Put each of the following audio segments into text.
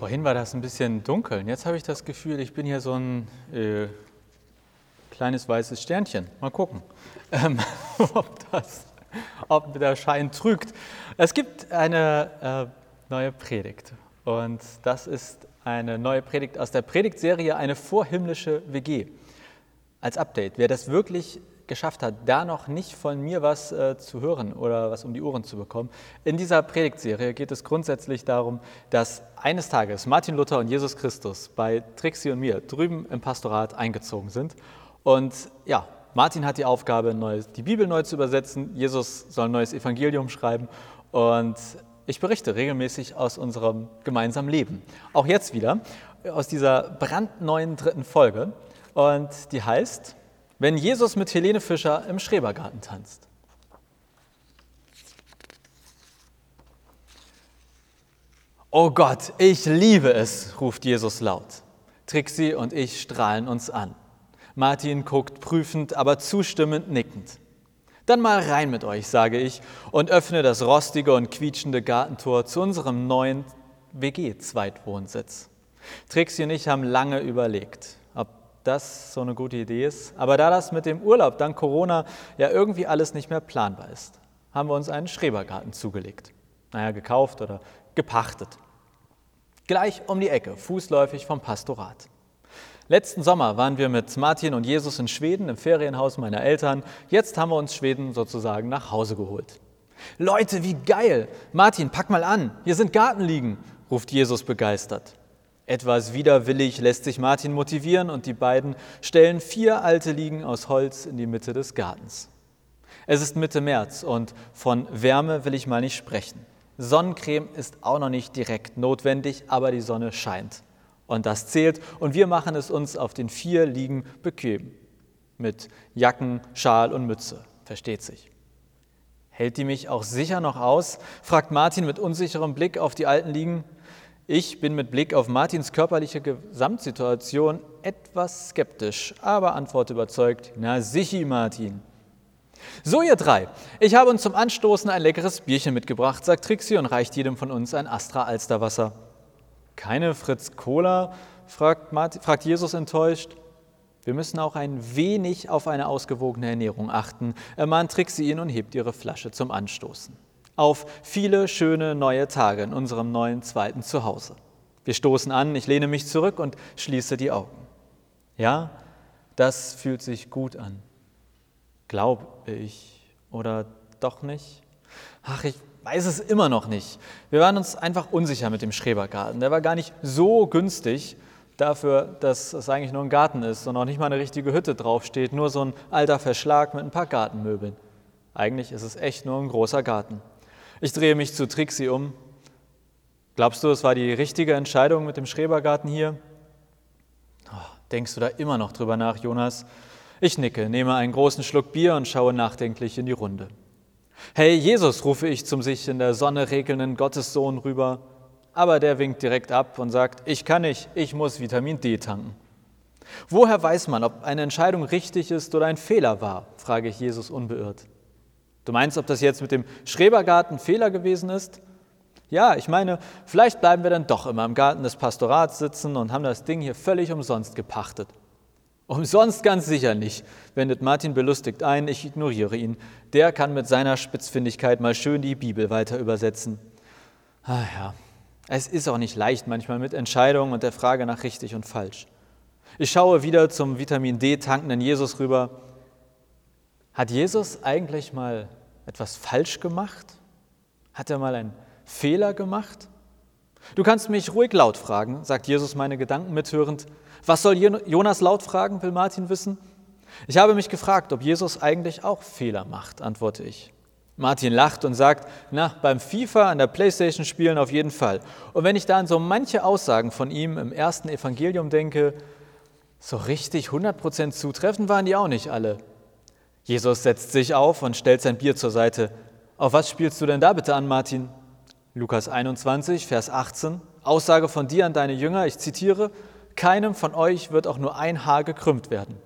Vorhin war das ein bisschen dunkel. Jetzt habe ich das Gefühl, ich bin hier so ein äh, kleines weißes Sternchen. Mal gucken, ähm, ob, das, ob der Schein trügt. Es gibt eine äh, neue Predigt und das ist eine neue Predigt aus der Predigtserie Eine vorhimmlische WG. Als Update, wer das wirklich geschafft hat, da noch nicht von mir was äh, zu hören oder was um die Ohren zu bekommen. In dieser Predigtserie geht es grundsätzlich darum, dass eines Tages Martin Luther und Jesus Christus bei Trixie und mir drüben im Pastorat eingezogen sind. Und ja, Martin hat die Aufgabe, die Bibel neu zu übersetzen. Jesus soll ein neues Evangelium schreiben. Und ich berichte regelmäßig aus unserem gemeinsamen Leben. Auch jetzt wieder aus dieser brandneuen dritten Folge. Und die heißt wenn Jesus mit Helene Fischer im Schrebergarten tanzt. Oh Gott, ich liebe es, ruft Jesus laut. Trixie und ich strahlen uns an. Martin guckt prüfend, aber zustimmend nickend. Dann mal rein mit euch, sage ich, und öffne das rostige und quietschende Gartentor zu unserem neuen WG-Zweitwohnsitz. Trixie und ich haben lange überlegt das so eine gute Idee ist. Aber da das mit dem Urlaub dank Corona ja irgendwie alles nicht mehr planbar ist, haben wir uns einen Schrebergarten zugelegt. Naja, gekauft oder gepachtet. Gleich um die Ecke, fußläufig vom Pastorat. Letzten Sommer waren wir mit Martin und Jesus in Schweden im Ferienhaus meiner Eltern. Jetzt haben wir uns Schweden sozusagen nach Hause geholt. Leute, wie geil! Martin, pack mal an, hier sind Gartenliegen, ruft Jesus begeistert. Etwas widerwillig lässt sich Martin motivieren und die beiden stellen vier alte Liegen aus Holz in die Mitte des Gartens. Es ist Mitte März und von Wärme will ich mal nicht sprechen. Sonnencreme ist auch noch nicht direkt notwendig, aber die Sonne scheint. Und das zählt und wir machen es uns auf den vier Liegen bequem. Mit Jacken, Schal und Mütze, versteht sich. Hält die mich auch sicher noch aus? fragt Martin mit unsicherem Blick auf die alten Liegen. Ich bin mit Blick auf Martins körperliche Gesamtsituation etwas skeptisch, aber antworte überzeugt, na sichi Martin. So ihr drei, ich habe uns zum Anstoßen ein leckeres Bierchen mitgebracht, sagt Trixie und reicht jedem von uns ein Astra Alsterwasser. Keine Fritz Cola? fragt, Martin, fragt Jesus enttäuscht. Wir müssen auch ein wenig auf eine ausgewogene Ernährung achten, ermahnt Trixie ihn und hebt ihre Flasche zum Anstoßen auf viele schöne neue Tage in unserem neuen zweiten Zuhause. Wir stoßen an, ich lehne mich zurück und schließe die Augen. Ja, das fühlt sich gut an. Glaube ich oder doch nicht? Ach, ich weiß es immer noch nicht. Wir waren uns einfach unsicher mit dem Schrebergarten. Der war gar nicht so günstig dafür, dass es eigentlich nur ein Garten ist und auch nicht mal eine richtige Hütte draufsteht, nur so ein alter Verschlag mit ein paar Gartenmöbeln. Eigentlich ist es echt nur ein großer Garten. Ich drehe mich zu Trixie um. Glaubst du, es war die richtige Entscheidung mit dem Schrebergarten hier? Oh, denkst du da immer noch drüber nach, Jonas? Ich nicke, nehme einen großen Schluck Bier und schaue nachdenklich in die Runde. Hey Jesus, rufe ich zum sich in der Sonne regelnden Gottessohn rüber, aber der winkt direkt ab und sagt, ich kann nicht, ich muss Vitamin D tanken. Woher weiß man, ob eine Entscheidung richtig ist oder ein Fehler war? frage ich Jesus unbeirrt. Du meinst, ob das jetzt mit dem Schrebergarten Fehler gewesen ist? Ja, ich meine, vielleicht bleiben wir dann doch immer im Garten des Pastorats sitzen und haben das Ding hier völlig umsonst gepachtet. Umsonst ganz sicher nicht, wendet Martin belustigt ein, ich ignoriere ihn. Der kann mit seiner Spitzfindigkeit mal schön die Bibel weiter übersetzen. Ah ja, es ist auch nicht leicht manchmal mit Entscheidungen und der Frage nach richtig und falsch. Ich schaue wieder zum Vitamin D tankenden Jesus rüber hat Jesus eigentlich mal etwas falsch gemacht? Hat er mal einen Fehler gemacht? Du kannst mich ruhig laut fragen, sagt Jesus meine Gedanken mithörend. Was soll Jonas laut fragen, will Martin wissen. Ich habe mich gefragt, ob Jesus eigentlich auch Fehler macht, antworte ich. Martin lacht und sagt, na, beim FIFA an der Playstation spielen auf jeden Fall. Und wenn ich da an so manche Aussagen von ihm im ersten Evangelium denke, so richtig 100% zutreffend waren die auch nicht alle. Jesus setzt sich auf und stellt sein Bier zur Seite. Auf was spielst du denn da bitte an, Martin? Lukas 21, Vers 18. Aussage von dir an deine Jünger, ich zitiere, keinem von euch wird auch nur ein Haar gekrümmt werden.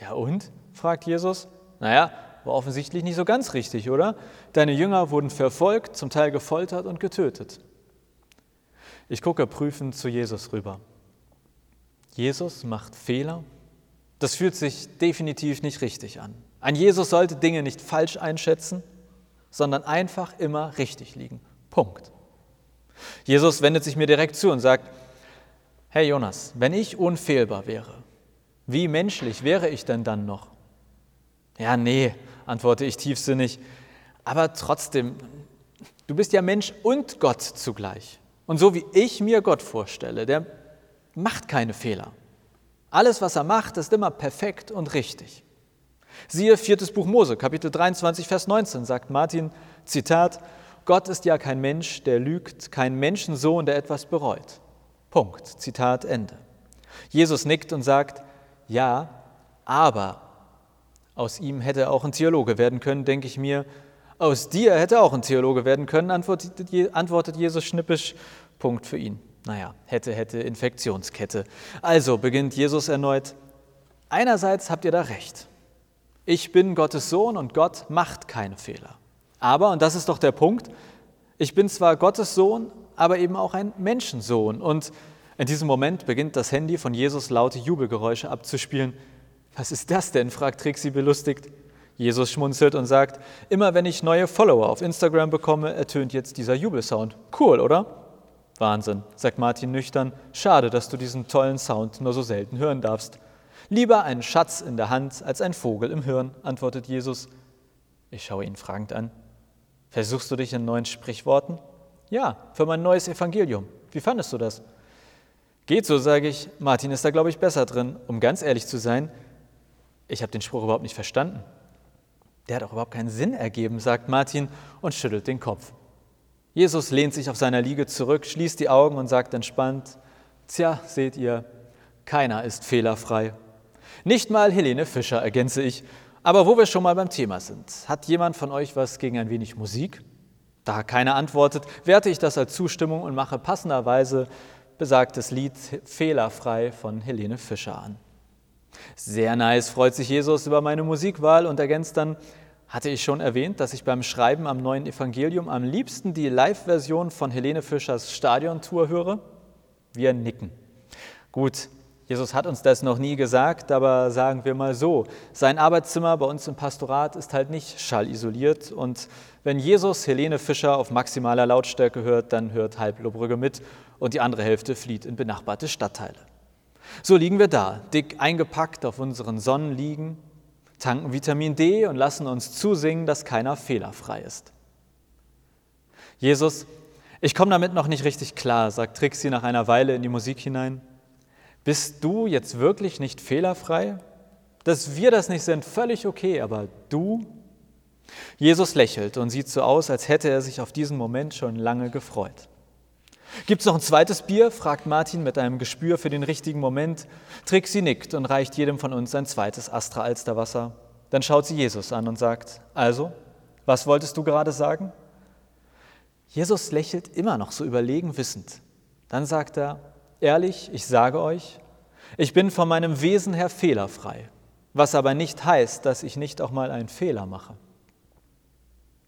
Ja und? fragt Jesus. Naja, war offensichtlich nicht so ganz richtig, oder? Deine Jünger wurden verfolgt, zum Teil gefoltert und getötet. Ich gucke prüfend zu Jesus rüber. Jesus macht Fehler. Das fühlt sich definitiv nicht richtig an. Ein Jesus sollte Dinge nicht falsch einschätzen, sondern einfach immer richtig liegen. Punkt. Jesus wendet sich mir direkt zu und sagt, Hey Jonas, wenn ich unfehlbar wäre, wie menschlich wäre ich denn dann noch? Ja, nee, antworte ich tiefsinnig, aber trotzdem, du bist ja Mensch und Gott zugleich. Und so wie ich mir Gott vorstelle, der macht keine Fehler. Alles, was er macht, ist immer perfekt und richtig. Siehe viertes Buch Mose, Kapitel 23, Vers 19, sagt Martin, Zitat, Gott ist ja kein Mensch, der lügt, kein Menschensohn, der etwas bereut. Punkt. Zitat Ende. Jesus nickt und sagt, ja, aber aus ihm hätte auch ein Theologe werden können, denke ich mir. Aus dir hätte auch ein Theologe werden können, antwortet Jesus schnippisch. Punkt für ihn. Naja, hätte, hätte, Infektionskette. Also beginnt Jesus erneut. Einerseits habt ihr da recht. Ich bin Gottes Sohn und Gott macht keine Fehler. Aber, und das ist doch der Punkt, ich bin zwar Gottes Sohn, aber eben auch ein Menschensohn. Und in diesem Moment beginnt das Handy von Jesus laute Jubelgeräusche abzuspielen. Was ist das denn? fragt Trixie belustigt. Jesus schmunzelt und sagt, immer wenn ich neue Follower auf Instagram bekomme, ertönt jetzt dieser Jubelsound. Cool, oder? Wahnsinn, sagt Martin nüchtern. Schade, dass du diesen tollen Sound nur so selten hören darfst. Lieber ein Schatz in der Hand als ein Vogel im Hirn, antwortet Jesus. Ich schaue ihn fragend an. Versuchst du dich in neuen Sprichworten? Ja, für mein neues Evangelium. Wie fandest du das? Geht so, sage ich. Martin ist da, glaube ich, besser drin. Um ganz ehrlich zu sein, ich habe den Spruch überhaupt nicht verstanden. Der hat auch überhaupt keinen Sinn ergeben, sagt Martin und schüttelt den Kopf. Jesus lehnt sich auf seiner Liege zurück, schließt die Augen und sagt entspannt, Tja, seht ihr, keiner ist fehlerfrei. Nicht mal Helene Fischer, ergänze ich. Aber wo wir schon mal beim Thema sind, hat jemand von euch was gegen ein wenig Musik? Da keiner antwortet, werte ich das als Zustimmung und mache passenderweise besagtes Lied Fehlerfrei von Helene Fischer an. Sehr nice, freut sich Jesus über meine Musikwahl und ergänzt dann, hatte ich schon erwähnt, dass ich beim Schreiben am neuen Evangelium am liebsten die Live-Version von Helene Fischers Stadiontour höre? Wir nicken. Gut, Jesus hat uns das noch nie gesagt, aber sagen wir mal so, sein Arbeitszimmer bei uns im Pastorat ist halt nicht schallisoliert und wenn Jesus Helene Fischer auf maximaler Lautstärke hört, dann hört halb Lobrügge mit und die andere Hälfte flieht in benachbarte Stadtteile. So liegen wir da, dick eingepackt auf unseren Sonnenliegen, tanken Vitamin D und lassen uns zusingen, dass keiner fehlerfrei ist. Jesus, ich komme damit noch nicht richtig klar, sagt Trixie nach einer Weile in die Musik hinein. Bist du jetzt wirklich nicht fehlerfrei? Dass wir das nicht sind, völlig okay, aber du? Jesus lächelt und sieht so aus, als hätte er sich auf diesen Moment schon lange gefreut. Gibt es noch ein zweites Bier? fragt Martin mit einem Gespür für den richtigen Moment. Trixie nickt und reicht jedem von uns ein zweites Astra Alsterwasser. Dann schaut sie Jesus an und sagt, also, was wolltest du gerade sagen? Jesus lächelt immer noch so überlegen wissend. Dann sagt er, Ehrlich, ich sage euch, ich bin von meinem Wesen her fehlerfrei, was aber nicht heißt, dass ich nicht auch mal einen Fehler mache.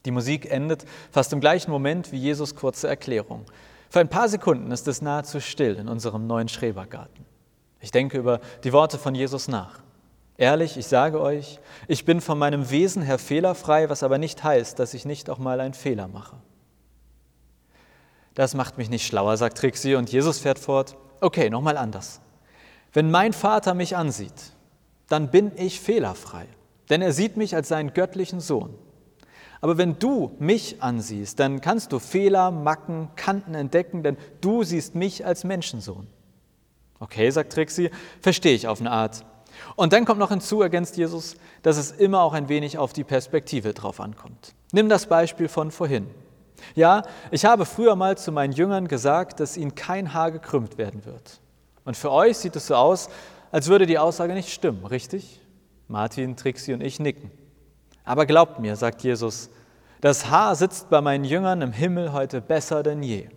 Die Musik endet fast im gleichen Moment wie Jesus kurze Erklärung. Für ein paar Sekunden ist es nahezu still in unserem neuen Schrebergarten. Ich denke über die Worte von Jesus nach. Ehrlich, ich sage euch, ich bin von meinem Wesen her fehlerfrei, was aber nicht heißt, dass ich nicht auch mal einen Fehler mache. Das macht mich nicht schlauer, sagt Trixie, und Jesus fährt fort. Okay, nochmal anders. Wenn mein Vater mich ansieht, dann bin ich fehlerfrei, denn er sieht mich als seinen göttlichen Sohn. Aber wenn du mich ansiehst, dann kannst du Fehler, Macken, Kanten entdecken, denn du siehst mich als Menschensohn. Okay, sagt Trixie, verstehe ich auf eine Art. Und dann kommt noch hinzu, ergänzt Jesus, dass es immer auch ein wenig auf die Perspektive drauf ankommt. Nimm das Beispiel von vorhin. Ja, ich habe früher mal zu meinen Jüngern gesagt, dass ihnen kein Haar gekrümmt werden wird. Und für euch sieht es so aus, als würde die Aussage nicht stimmen, richtig? Martin, Trixie und ich nicken. Aber glaubt mir, sagt Jesus, das Haar sitzt bei meinen Jüngern im Himmel heute besser denn je.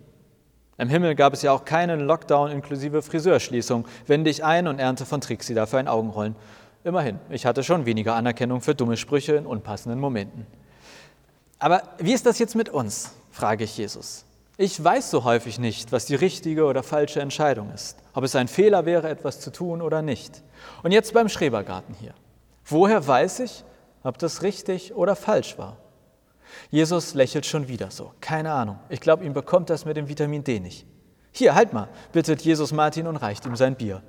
Im Himmel gab es ja auch keinen Lockdown inklusive Friseurschließung. Wende ich ein und ernte von Trixie dafür ein Augenrollen. Immerhin, ich hatte schon weniger Anerkennung für dumme Sprüche in unpassenden Momenten. Aber wie ist das jetzt mit uns? frage ich Jesus. Ich weiß so häufig nicht, was die richtige oder falsche Entscheidung ist, ob es ein Fehler wäre, etwas zu tun oder nicht. Und jetzt beim Schrebergarten hier. Woher weiß ich, ob das richtig oder falsch war? Jesus lächelt schon wieder so. Keine Ahnung. Ich glaube, ihm bekommt das mit dem Vitamin D nicht. Hier, halt mal, bittet Jesus Martin und reicht ihm sein Bier.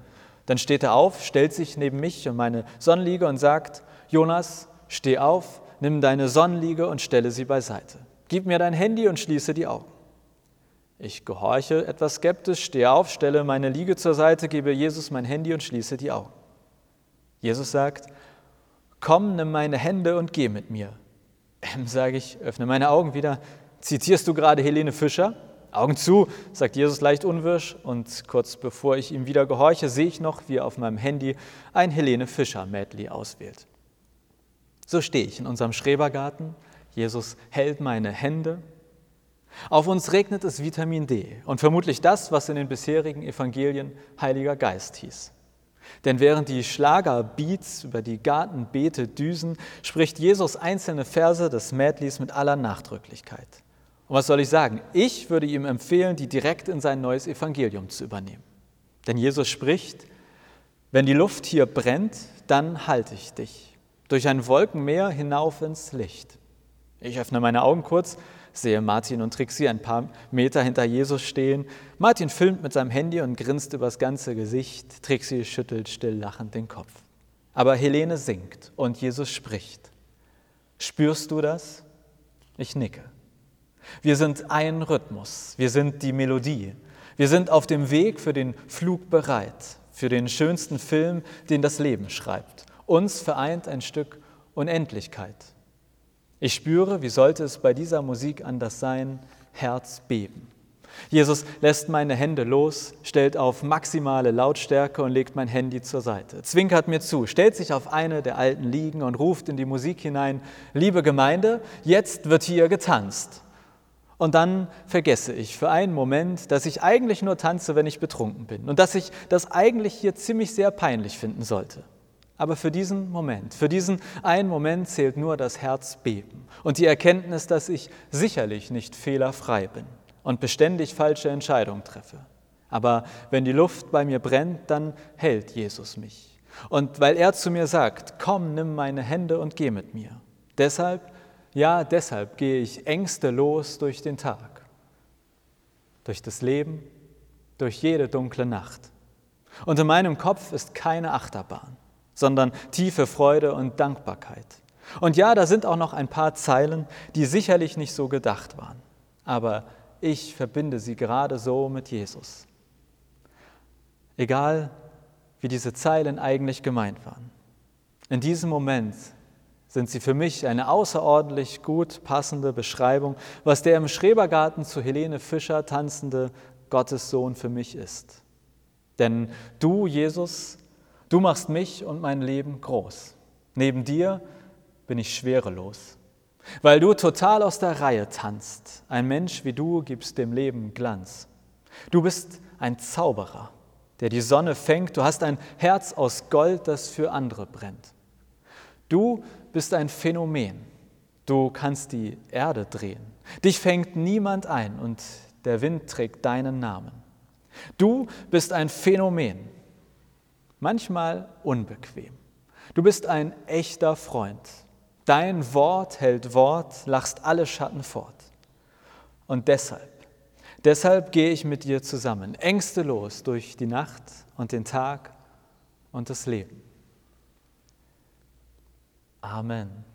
Dann steht er auf, stellt sich neben mich und meine Sonnenliege und sagt, Jonas, steh auf, nimm deine Sonnenliege und stelle sie beiseite. Gib mir dein Handy und schließe die Augen. Ich gehorche etwas skeptisch, stehe auf, stelle meine Liege zur Seite, gebe Jesus mein Handy und schließe die Augen. Jesus sagt, komm, nimm meine Hände und geh mit mir. Ähm, sage ich, öffne meine Augen wieder. Zitierst du gerade Helene Fischer? Augen zu, sagt Jesus leicht unwirsch und kurz bevor ich ihm wieder gehorche, sehe ich noch, wie er auf meinem Handy ein Helene Fischer Medley auswählt. So stehe ich in unserem Schrebergarten. Jesus hält meine Hände. Auf uns regnet es Vitamin D und vermutlich das, was in den bisherigen Evangelien Heiliger Geist hieß. Denn während die Schlagerbeats über die Gartenbeete düsen, spricht Jesus einzelne Verse des Medleys mit aller Nachdrücklichkeit. Und was soll ich sagen? Ich würde ihm empfehlen, die direkt in sein neues Evangelium zu übernehmen. Denn Jesus spricht, wenn die Luft hier brennt, dann halte ich dich durch ein Wolkenmeer hinauf ins Licht. Ich öffne meine Augen kurz sehe Martin und Trixie ein paar Meter hinter Jesus stehen. Martin filmt mit seinem Handy und grinst übers ganze Gesicht. Trixie schüttelt still lachend den Kopf. Aber Helene singt und Jesus spricht. Spürst du das? Ich nicke. Wir sind ein Rhythmus, wir sind die Melodie. Wir sind auf dem Weg für den Flug bereit, für den schönsten Film, den das Leben schreibt. Uns vereint ein Stück Unendlichkeit. Ich spüre, wie sollte es bei dieser Musik anders sein, Herz beben. Jesus lässt meine Hände los, stellt auf maximale Lautstärke und legt mein Handy zur Seite, zwinkert mir zu, stellt sich auf eine der alten Liegen und ruft in die Musik hinein, liebe Gemeinde, jetzt wird hier getanzt. Und dann vergesse ich für einen Moment, dass ich eigentlich nur tanze, wenn ich betrunken bin und dass ich das eigentlich hier ziemlich sehr peinlich finden sollte. Aber für diesen Moment, für diesen einen Moment zählt nur das Herzbeben und die Erkenntnis, dass ich sicherlich nicht fehlerfrei bin und beständig falsche Entscheidungen treffe. Aber wenn die Luft bei mir brennt, dann hält Jesus mich. Und weil er zu mir sagt, komm, nimm meine Hände und geh mit mir. Deshalb, ja, deshalb gehe ich ängstelos durch den Tag, durch das Leben, durch jede dunkle Nacht. Und in meinem Kopf ist keine Achterbahn sondern tiefe Freude und Dankbarkeit. Und ja, da sind auch noch ein paar Zeilen, die sicherlich nicht so gedacht waren, aber ich verbinde sie gerade so mit Jesus. Egal, wie diese Zeilen eigentlich gemeint waren. In diesem Moment sind sie für mich eine außerordentlich gut passende Beschreibung, was der im Schrebergarten zu Helene Fischer tanzende Gottessohn für mich ist. Denn du, Jesus, Du machst mich und mein Leben groß. Neben dir bin ich schwerelos. Weil du total aus der Reihe tanzt. Ein Mensch wie du gibst dem Leben Glanz. Du bist ein Zauberer, der die Sonne fängt. Du hast ein Herz aus Gold, das für andere brennt. Du bist ein Phänomen. Du kannst die Erde drehen. Dich fängt niemand ein und der Wind trägt deinen Namen. Du bist ein Phänomen manchmal unbequem. Du bist ein echter Freund. Dein Wort hält Wort, lachst alle Schatten fort. Und deshalb, deshalb gehe ich mit dir zusammen, ängstelos durch die Nacht und den Tag und das Leben. Amen.